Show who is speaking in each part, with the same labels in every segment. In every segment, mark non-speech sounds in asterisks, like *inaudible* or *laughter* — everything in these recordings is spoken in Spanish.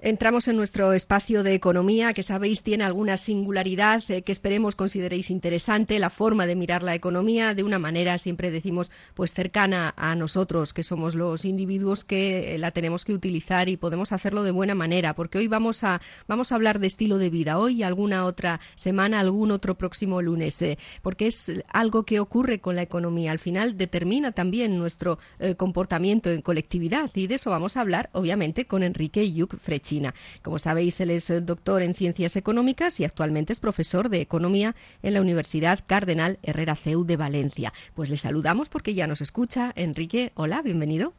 Speaker 1: Entramos en nuestro espacio de economía, que sabéis tiene alguna singularidad eh, que esperemos consideréis interesante, la forma de mirar la economía de una manera, siempre decimos, pues cercana a nosotros, que somos los individuos que eh, la tenemos que utilizar y podemos hacerlo de buena manera, porque hoy vamos a, vamos a hablar de estilo de vida, hoy alguna otra semana, algún otro próximo lunes, eh, porque es algo que ocurre con la economía, al final determina también nuestro comportamiento en colectividad y de eso vamos a hablar, obviamente, con Enrique Yuk Frechina. Como sabéis, él es doctor en Ciencias Económicas y actualmente es profesor de Economía en la Universidad Cardenal Herrera CEU de Valencia. Pues le saludamos porque ya nos escucha. Enrique, hola, bienvenido.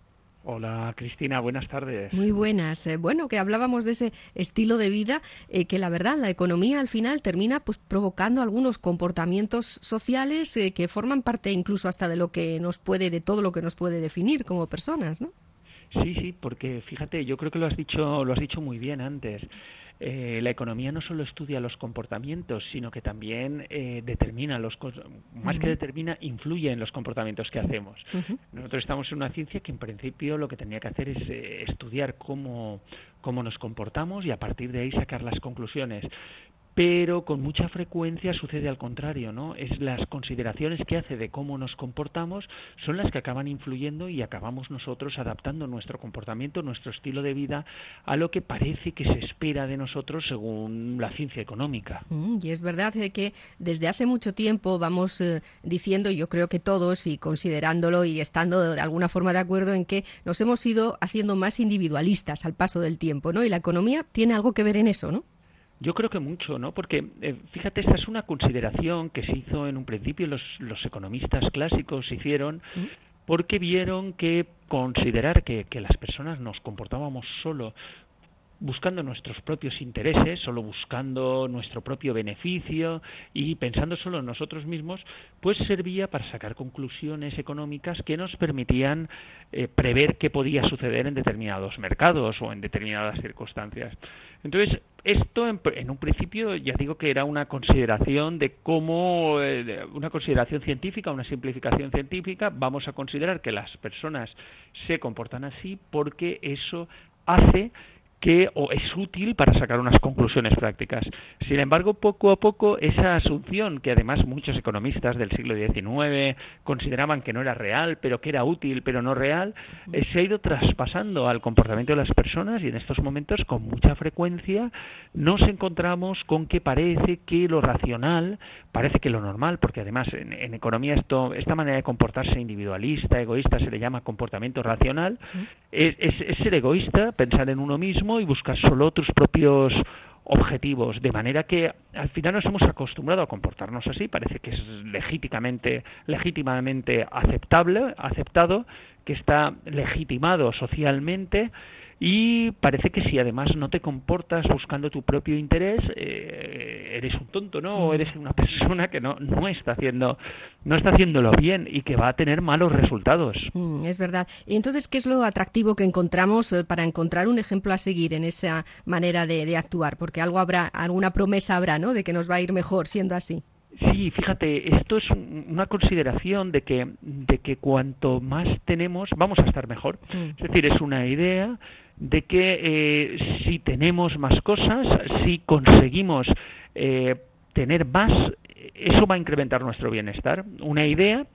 Speaker 2: Hola Cristina, buenas tardes.
Speaker 1: Muy buenas. Eh, bueno, que hablábamos de ese estilo de vida eh, que la verdad la economía al final termina pues provocando algunos comportamientos sociales eh, que forman parte incluso hasta de lo que nos puede de todo lo que nos puede definir como personas, ¿no?
Speaker 2: Sí, sí, porque fíjate, yo creo que lo has dicho, lo has dicho muy bien antes. Eh, la economía no solo estudia los comportamientos, sino que también eh, determina los más que determina, influye en los comportamientos que hacemos. Nosotros estamos en una ciencia que en principio lo que tenía que hacer es eh, estudiar cómo, cómo nos comportamos y a partir de ahí sacar las conclusiones pero con mucha frecuencia sucede al contrario, ¿no? Es las consideraciones que hace de cómo nos comportamos son las que acaban influyendo y acabamos nosotros adaptando nuestro comportamiento, nuestro estilo de vida a lo que parece que se espera de nosotros según la ciencia económica.
Speaker 1: Mm, y es verdad que desde hace mucho tiempo vamos eh, diciendo, yo creo que todos y considerándolo y estando de alguna forma de acuerdo en que nos hemos ido haciendo más individualistas al paso del tiempo, ¿no? Y la economía tiene algo que ver en eso, ¿no?
Speaker 2: Yo creo que mucho, ¿no? Porque, eh, fíjate, esta es una consideración que se hizo en un principio, los, los economistas clásicos hicieron, porque vieron que considerar que, que las personas nos comportábamos solo buscando nuestros propios intereses, solo buscando nuestro propio beneficio y pensando solo en nosotros mismos, pues servía para sacar conclusiones económicas que nos permitían eh, prever qué podía suceder en determinados mercados o en determinadas circunstancias. Entonces, esto en, un principio ya digo que era una consideración de cómo, eh, una consideración científica, una simplificación científica, vamos a considerar que las personas se comportan así porque eso hace que o es útil para sacar unas conclusiones prácticas. Sin embargo, poco a poco esa asunción, que además muchos economistas del siglo XIX consideraban que no era real, pero que era útil, pero no real, eh, se ha ido traspasando al comportamiento de las personas y en estos momentos con mucha frecuencia nos encontramos con que parece que lo racional, parece que lo normal, porque además en, economía esto, esta manera de comportarse individualista, egoísta, se le llama comportamiento racional, es ser egoísta, pensar en uno mismo, y buscar solo tus propios objetivos, de manera que al final nos hemos acostumbrado a comportarnos así, parece que es legítimamente, legítimamente aceptable, aceptado, que está legitimado socialmente y parece que si además no te comportas buscando tu propio interés, eh, eres un tonto, ¿no? O eres una persona que no, no está haciendo, no está haciéndolo bien y que va a tener malos resultados.
Speaker 1: Mm, es verdad. Y entonces, ¿qué es lo atractivo que encontramos eh, para encontrar un ejemplo a seguir en esa manera de, de actuar? Porque algo habrá, alguna promesa habrá, ¿no? De que nos va a ir mejor siendo así.
Speaker 2: Sí, fíjate, esto es una consideración de que, de que cuanto más tenemos, vamos a estar mejor. Mm. Es decir, es una idea de que eh, si tenemos más cosas, si conseguimos eh, tener más, eso va a incrementar nuestro bienestar. Una idea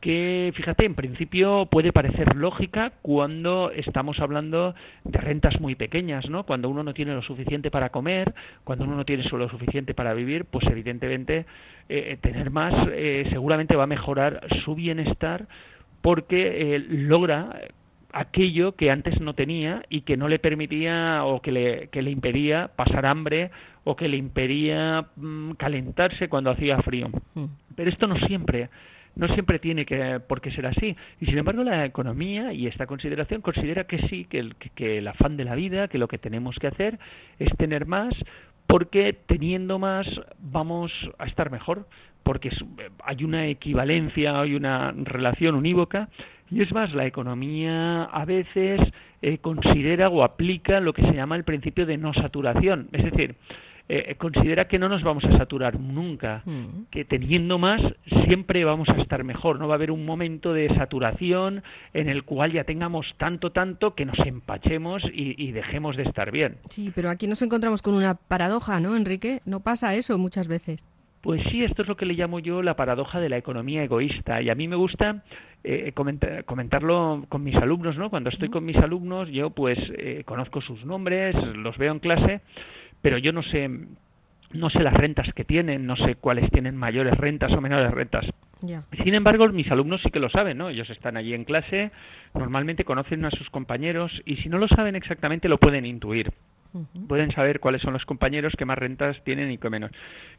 Speaker 2: que, fíjate, en principio puede parecer lógica cuando estamos hablando de rentas muy pequeñas, ¿no? Cuando uno no tiene lo suficiente para comer, cuando uno no tiene solo lo suficiente para vivir, pues evidentemente eh, tener más seguramente va a mejorar su bienestar porque logra aquello que antes no tenía y que no le permitía o que le, que le impedía pasar hambre o que le impedía mm, calentarse cuando hacía frío. Mm. Pero esto no siempre no siempre tiene que, por qué ser así. Y sin embargo, la economía y esta consideración considera que sí, que el, que el afán de la vida, que lo que tenemos que hacer es tener más, porque teniendo más vamos a estar mejor, porque hay una equivalencia, hay una relación unívoca, y es más, la economía a veces eh, considera o aplica lo que se llama el principio de no saturación, es decir, eh, considera que no nos vamos a saturar nunca, mm. que teniendo más siempre vamos a estar mejor, no va a haber un momento de saturación en el cual ya tengamos tanto, tanto que nos empachemos y, y dejemos de estar bien.
Speaker 1: Sí, pero aquí nos encontramos con una paradoja, ¿no, Enrique? No pasa eso muchas veces.
Speaker 2: Pues sí, esto es lo que le llamo yo la paradoja de la economía egoísta. Y a mí me gusta eh, comentarlo con mis alumnos, ¿no? Cuando estoy con mis alumnos, yo pues eh, conozco sus nombres, los veo en clase, pero yo no sé no sé las rentas que tienen, no sé cuáles tienen mayores rentas o menores rentas. Sin embargo, mis alumnos sí que lo saben, ¿no? Ellos están allí en clase, normalmente conocen a sus compañeros y si no lo saben exactamente lo pueden intuir. Pueden saber cuáles son los compañeros que más rentas tienen y que menos.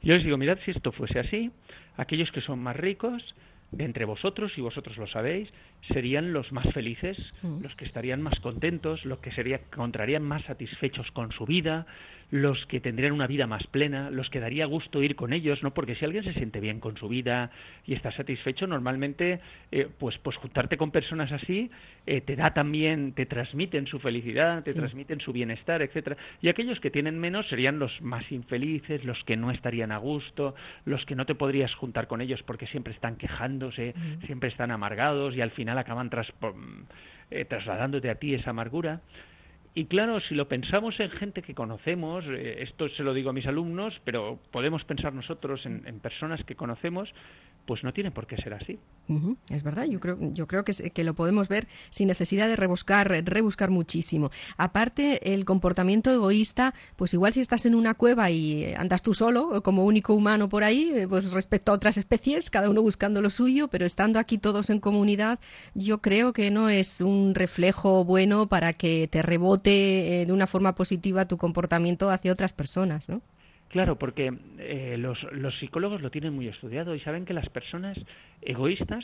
Speaker 2: Yo les digo, mirad, si esto fuese así, aquellos que son más ricos, entre vosotros, y vosotros lo sabéis, serían los más felices, los que estarían más contentos, los que sería, encontrarían más satisfechos con su vida, los que tendrían una vida más plena, los que daría gusto ir con ellos, ¿no? Porque si alguien se siente bien con su vida y está satisfecho, normalmente, eh, pues, pues juntarte con personas así eh, te da también, te transmiten su felicidad, te transmiten su bienestar, etcétera. Y aquellos que tienen menos serían los más infelices, los que no estarían a gusto, los que no te podrías juntar con ellos porque siempre están quejándose, siempre están amargados y al final acaban tras, eh, trasladándote a ti esa amargura. Y claro, si lo pensamos en gente que conocemos, eh, esto se lo digo a mis alumnos, pero podemos pensar nosotros en, en personas que conocemos, pues no tiene por qué ser así.
Speaker 1: Es verdad, yo creo, yo creo que, que, lo podemos ver sin necesidad de rebuscar, rebuscar muchísimo. Aparte, el comportamiento egoísta, pues igual si estás en una cueva y andas tú solo, como único humano por ahí, eh, pues respecto a otras especies, cada uno buscando lo suyo, pero estando aquí todos en comunidad, yo creo que no es un reflejo bueno para que te rebote eh, de una forma positiva tu comportamiento hacia otras personas, ¿no?
Speaker 2: Claro, porque eh, los, los, psicólogos lo tienen muy estudiado y saben que las personas egoístas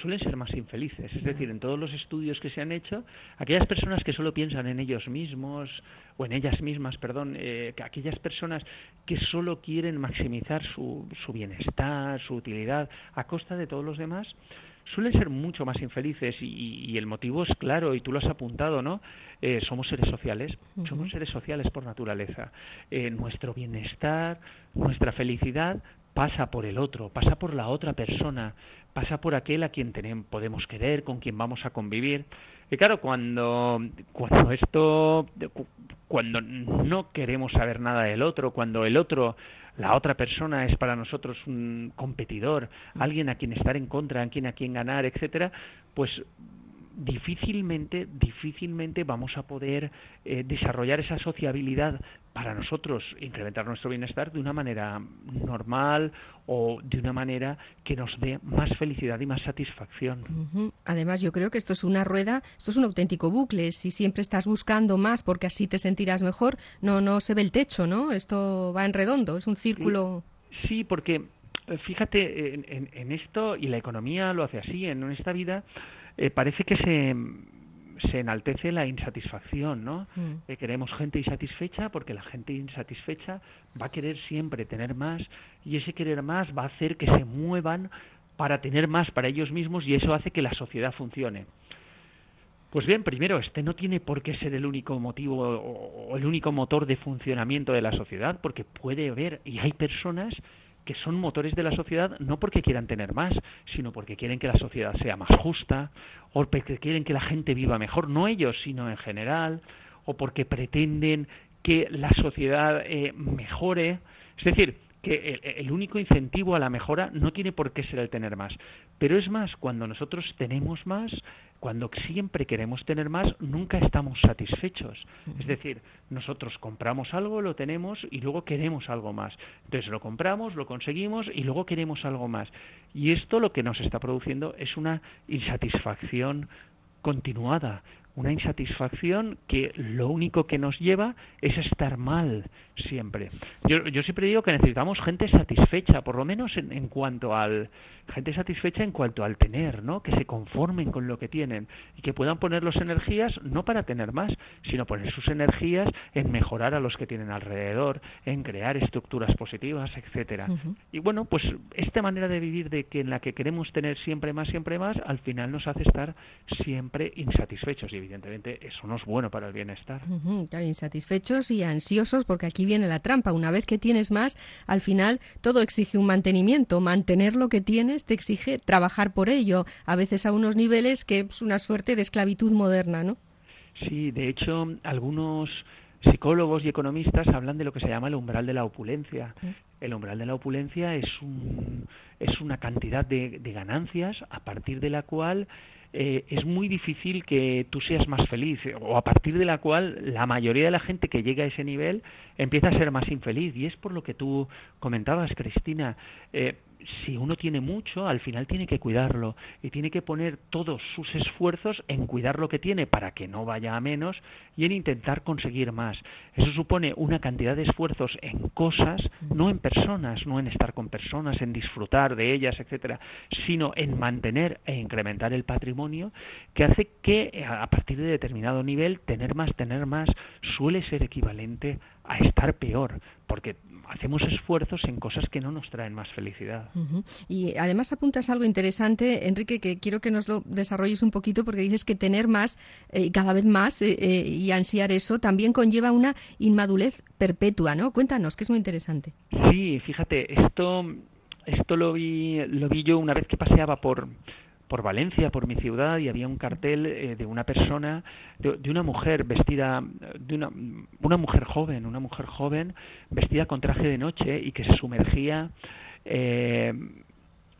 Speaker 2: suelen ser más infelices. Es decir, en todos los estudios que se han hecho, aquellas personas que solo piensan en ellos mismos o en ellas mismas, perdón, eh, aquellas personas que solo quieren maximizar su, su bienestar, su utilidad a costa de todos los demás, suelen ser mucho más infelices y, el motivo es claro y tú lo has apuntado, ¿no? Eh, somos seres sociales, somos seres sociales por naturaleza. Eh, nuestro bienestar, nuestra felicidad pasa por el otro, pasa por la otra persona, pasa por aquel a quien tenemos, podemos querer, con quien vamos a convivir. Y claro, cuando, cuando esto, cuando no queremos saber nada del otro, cuando el otro la otra persona es para nosotros un competidor, alguien a quien estar en contra, alguien a quien ganar, etcétera, pues difícilmente, difícilmente vamos a poder eh, desarrollar esa sociabilidad para nosotros, incrementar nuestro bienestar de una manera normal o de una manera que nos dé más felicidad y más satisfacción.
Speaker 1: Además, yo creo que esto es una rueda, esto es un auténtico bucle. Si siempre estás buscando más porque así te sentirás mejor, no, no se ve el techo, ¿no? Esto va en redondo, es un círculo.
Speaker 2: Sí, porque eh, fíjate en esto, y la economía lo hace así, en esta vida eh, parece que se, se enaltece la insatisfacción, ¿no? Mm. Eh, queremos gente insatisfecha porque la gente insatisfecha va a querer siempre tener más y ese querer más va a hacer que se muevan para tener más para ellos mismos y eso hace que la sociedad funcione. Pues bien, primero, este no tiene por qué ser el único motivo o el único motor de funcionamiento de la sociedad, porque puede haber, y hay personas que son motores de la sociedad no porque quieran tener más, sino porque quieren que la sociedad sea más justa, o porque quieren que la gente viva mejor, no ellos, sino en general, o porque pretenden que la sociedad eh, mejore. Es decir, que el, único incentivo a la mejora no tiene por qué ser el tener más. Pero es más, cuando nosotros tenemos más, cuando siempre queremos tener más, nunca estamos satisfechos. Es decir, nosotros compramos algo, lo tenemos y luego queremos algo más. Entonces lo compramos, lo conseguimos y luego queremos algo más. Y esto lo que nos está produciendo es una insatisfacción continuada, una insatisfacción que lo único que nos lleva es estar mal siempre. Yo, yo siempre digo que necesitamos gente satisfecha, por lo menos en, en cuanto al, gente satisfecha en cuanto al tener, ¿no? Que se conformen con lo que tienen y que puedan poner las energías no para tener más, sino poner sus energías en mejorar a los que tienen alrededor, en crear estructuras positivas, etcétera. Y bueno, pues esta manera de vivir de que en la que queremos tener siempre más, siempre más, al final nos hace estar siempre insatisfechos y evidentemente eso no es bueno para el bienestar.
Speaker 1: insatisfechos y ansiosos porque aquí viene la trampa. Una vez que tienes más, al final todo exige un mantenimiento, mantener lo que tienes te exige trabajar por ello, a veces a unos niveles que es una suerte de esclavitud moderna, ¿no?
Speaker 2: Sí, de hecho, algunos psicólogos y economistas hablan de lo que se llama el umbral de la opulencia. El umbral de la opulencia es, un, es una cantidad de, ganancias a partir de la cual eh, es muy difícil que tú seas más feliz o a partir de la cual la mayoría de la gente que llega a ese nivel empieza a ser más infeliz. Y es por lo que tú comentabas Cristina. Eh, si uno tiene mucho, al final tiene que cuidarlo y tiene que poner todos sus esfuerzos en cuidar lo que tiene para que no vaya a menos y en intentar conseguir más. Eso supone una cantidad de esfuerzos en cosas, no en personas, no en estar con personas, en disfrutar de ellas, etcétera, sino en mantener e incrementar el patrimonio que hace que a partir de determinado nivel tener más, tener más suele ser equivalente a estar peor, porque hacemos esfuerzos en cosas que no nos traen más felicidad.
Speaker 1: Y además apuntas algo interesante, Enrique, que quiero que nos lo desarrolles un poquito, porque dices que tener más, eh, cada vez más, eh, eh, y ansiar eso, también conlleva una inmadurez perpetua, ¿no? Cuéntanos, que es muy interesante.
Speaker 2: Sí, fíjate, esto, esto lo vi, lo vi yo una vez que paseaba por por Valencia, por mi ciudad, y había un cartel eh, de una persona, de, una mujer vestida, de una, una mujer joven, una mujer joven vestida con traje de noche y que se sumergía eh,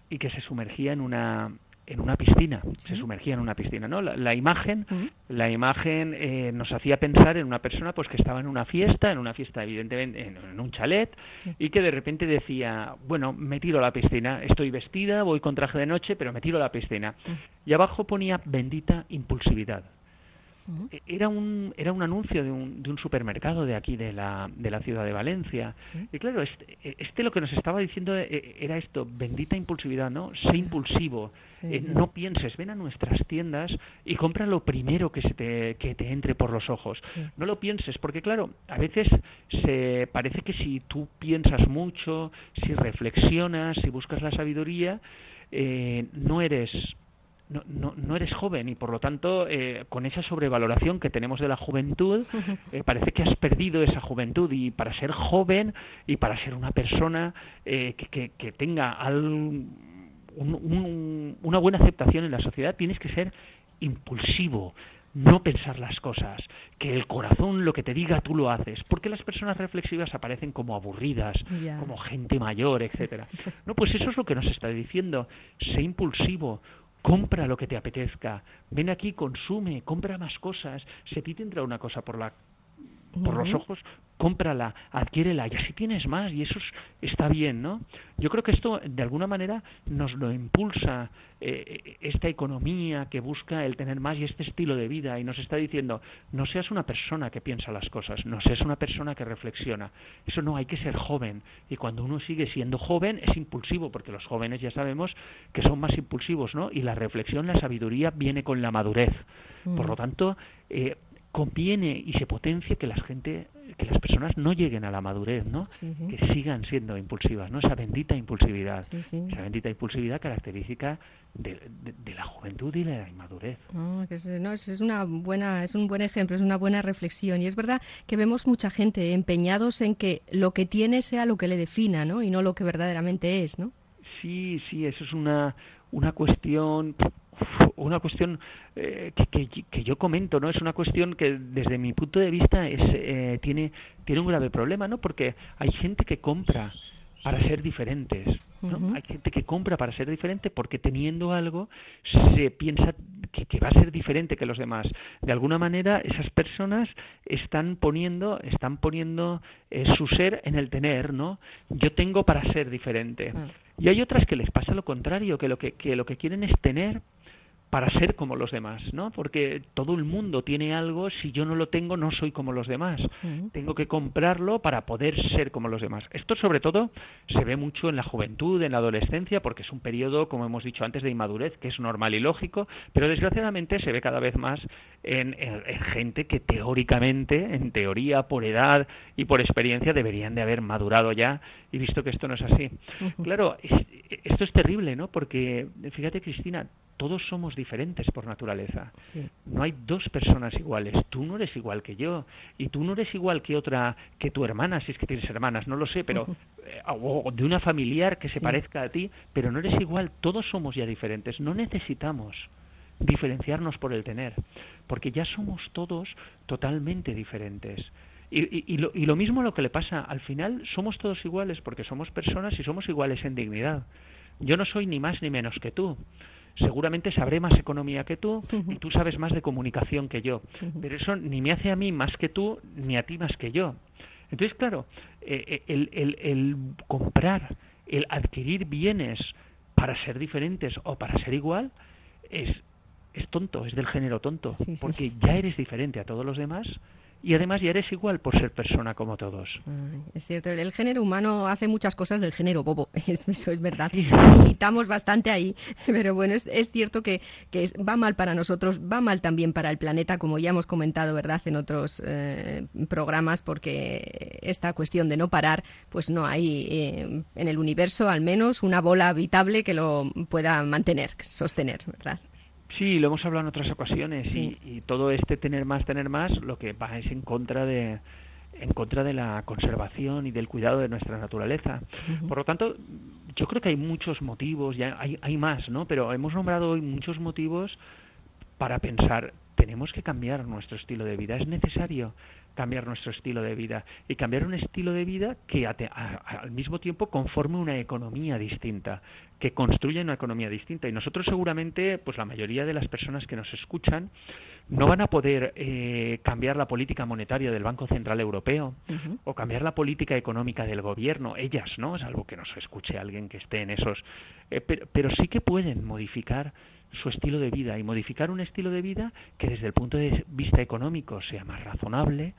Speaker 2: y que se sumergía en una en una piscina, se sumergía en una piscina, ¿no? La, imagen, la imagen eh, nos hacía pensar en una persona pues que estaba en una fiesta, en una fiesta evidentemente en, un chalet y que de repente decía, bueno, me tiro a la piscina, estoy vestida, voy con traje de noche, pero me tiro a la piscina. Y abajo ponía bendita impulsividad. E, era un, era un anuncio de un, de un supermercado de aquí, de la, de la ciudad de Valencia. Y claro, este, este, lo que nos estaba diciendo e, e, era esto, bendita impulsividad, ¿no? Sé impulsivo, eh, no pienses, ven a nuestras tiendas y compra lo primero que, se te, que te entre por los ojos. No lo pienses, porque claro, a veces se parece que si tú piensas mucho, si reflexionas, si buscas la sabiduría, eh, no eres no, no, no, eres joven y por lo tanto eh, con esa sobrevaloración que tenemos de la juventud *laughs* eh, parece que has perdido esa juventud. Y para ser joven y para ser una persona eh, que, que, tenga una buena aceptación en la sociedad tienes que ser impulsivo no pensar las cosas, que el corazón lo que te diga tú lo haces, porque las personas reflexivas aparecen como aburridas, como gente mayor, etcétera. *laughs* No, pues eso es lo que nos está diciendo, sé impulsivo, compra lo que te apetezca, ven aquí, consume, compra más cosas, se te entra una cosa por la por los ojos, cómprala, adquiérela y así tienes más y eso está bien, ¿no? Yo creo que esto de alguna manera nos lo impulsa eh, esta economía que busca el tener más y este estilo de vida y nos está diciendo no seas una persona que piensa las cosas, no seas una persona que reflexiona. Eso no, hay que ser joven y cuando uno sigue siendo joven es impulsivo porque los jóvenes ya sabemos que son más impulsivos, ¿no? Y la reflexión, la sabiduría viene con la madurez. Por lo tanto, eh, conviene y se potencia que la gente que las personas no lleguen a la madurez, ¿no? Que sigan siendo impulsivas, ¿no? Esa bendita impulsividad, esa bendita impulsividad característica de, la juventud y de la inmadurez.
Speaker 1: No, es, es, una buena, es un buen ejemplo, es una buena reflexión y es verdad que vemos mucha gente empeñados en que lo que tiene sea lo que le defina, ¿no? Y no lo que verdaderamente es, ¿no?
Speaker 2: Sí, sí, eso es una una cuestión una cuestión eh, que, que, yo comento, ¿no? Es una cuestión que desde mi punto de vista es, eh, tiene, tiene un grave problema, ¿no? Porque hay gente que compra para ser diferentes. ¿no? Hay gente que compra para ser diferente porque teniendo algo se piensa que, que, va a ser diferente que los demás. De alguna manera esas personas están poniendo, están poniendo eh, su ser en el tener, ¿no? Yo tengo para ser diferente. Ah. Y hay otras que les pasa lo contrario, que lo que, que lo que quieren es tener para ser como los demás, ¿no? Porque todo el mundo tiene algo, si yo no lo tengo no soy como los demás. Tengo que comprarlo para poder ser como los demás. Esto sobre todo se ve mucho en la juventud, en la adolescencia, porque es un periodo, como hemos dicho antes, de inmadurez, que es normal y lógico, pero desgraciadamente se ve cada vez más en, gente que teóricamente, en teoría, por edad y por experiencia, deberían de haber madurado ya y visto que esto no es así. Claro, esto es terrible, ¿no? Porque, fíjate, Cristina, todos somos diferentes por naturaleza. No hay dos personas iguales. Tú no eres igual que yo y tú no eres igual que otra, que tu hermana, si es que tienes hermanas, no lo sé, pero eh, o de una familiar que se parezca a ti, pero no eres igual. Todos somos ya diferentes. No necesitamos diferenciarnos por el tener, porque ya somos todos totalmente diferentes. Y, lo, y lo mismo lo que le pasa, al final somos todos iguales porque somos personas y somos iguales en dignidad. Yo no soy ni más ni menos que tú seguramente sabré más economía que tú y tú sabes más de comunicación que yo. Pero eso ni me hace a mí más que tú, ni a ti más que yo. Entonces, claro, eh, eh, el, comprar, el adquirir bienes para ser diferentes o para ser igual, es, es tonto, es del género tonto, porque ya eres diferente a todos los demás y además ya eres igual por ser persona como todos.
Speaker 1: es cierto, el género humano hace muchas cosas del género bobo, *laughs* eso es verdad. Militamos bastante ahí, *laughs* pero bueno, es, cierto que, va mal para nosotros, va mal también para el planeta, como ya hemos comentado, ¿verdad?, en otros eh, programas, porque esta cuestión de no parar, pues no hay eh, en el universo al menos una bola habitable que lo pueda mantener, sostener, ¿verdad?
Speaker 2: Sí, lo hemos hablado en otras ocasiones y, todo este tener más, tener más, lo que va es en contra de en contra de la conservación y del cuidado de nuestra naturaleza. Por lo tanto, yo creo que hay muchos motivos, ya hay, hay más, ¿no? Pero hemos nombrado hoy muchos motivos para pensar, tenemos que cambiar nuestro estilo de vida, es necesario cambiar nuestro estilo de vida y cambiar un estilo de vida que al mismo tiempo conforme una economía distinta, que construya una economía distinta. Y nosotros seguramente, pues la mayoría de las personas que nos escuchan, no van a poder eh, cambiar la política monetaria del Banco Central Europeo o cambiar la política económica del gobierno, ellas, ¿no? Es algo que nos escuche alguien que esté en esos. Eh, pero sí que pueden modificar su estilo de vida y modificar un estilo de vida que desde el punto de vista económico sea más razonable,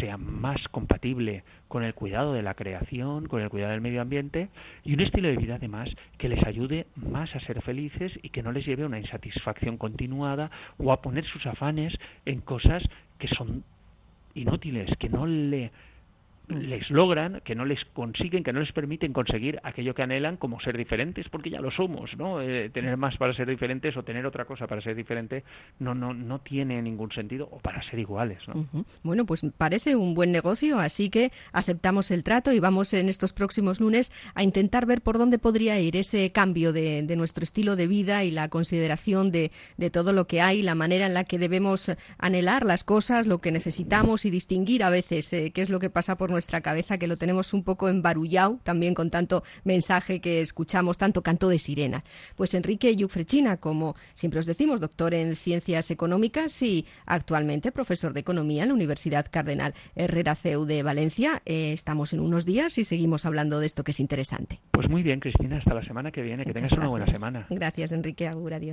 Speaker 2: sea más compatible con el cuidado de la creación, con el cuidado del medio ambiente y un estilo de vida además que les ayude más a ser felices y que no les lleve a una insatisfacción continuada o a poner sus afanes en cosas que son inútiles, que no le les logran, que no les consiguen, que no les permiten conseguir aquello que anhelan como ser diferentes, porque ya lo somos, ¿no? Eh, tener más para ser diferentes o tener otra cosa para ser diferente no no no tiene ningún sentido o para ser iguales, ¿no?
Speaker 1: Bueno, pues parece un buen negocio, así que aceptamos el trato y vamos en estos próximos lunes a intentar ver por dónde podría ir ese cambio de, nuestro estilo de vida y la consideración de, de todo lo que hay, la manera en la que debemos anhelar las cosas, lo que necesitamos y distinguir a veces eh, qué es lo que pasa por nuestra cabeza, que lo tenemos un poco embarullado también con tanto mensaje que escuchamos, tanto canto de sirena. Pues Enrique Yufrechina, como siempre os decimos, doctor en Ciencias Económicas y actualmente profesor de Economía en la Universidad Cardenal Herrera CEU de Valencia. Eh, estamos en unos días y seguimos hablando de esto que es interesante.
Speaker 2: Pues muy bien, Cristina, hasta la semana que viene. que tengas una buena semana.
Speaker 1: Gracias, Enrique. Agur, adiós.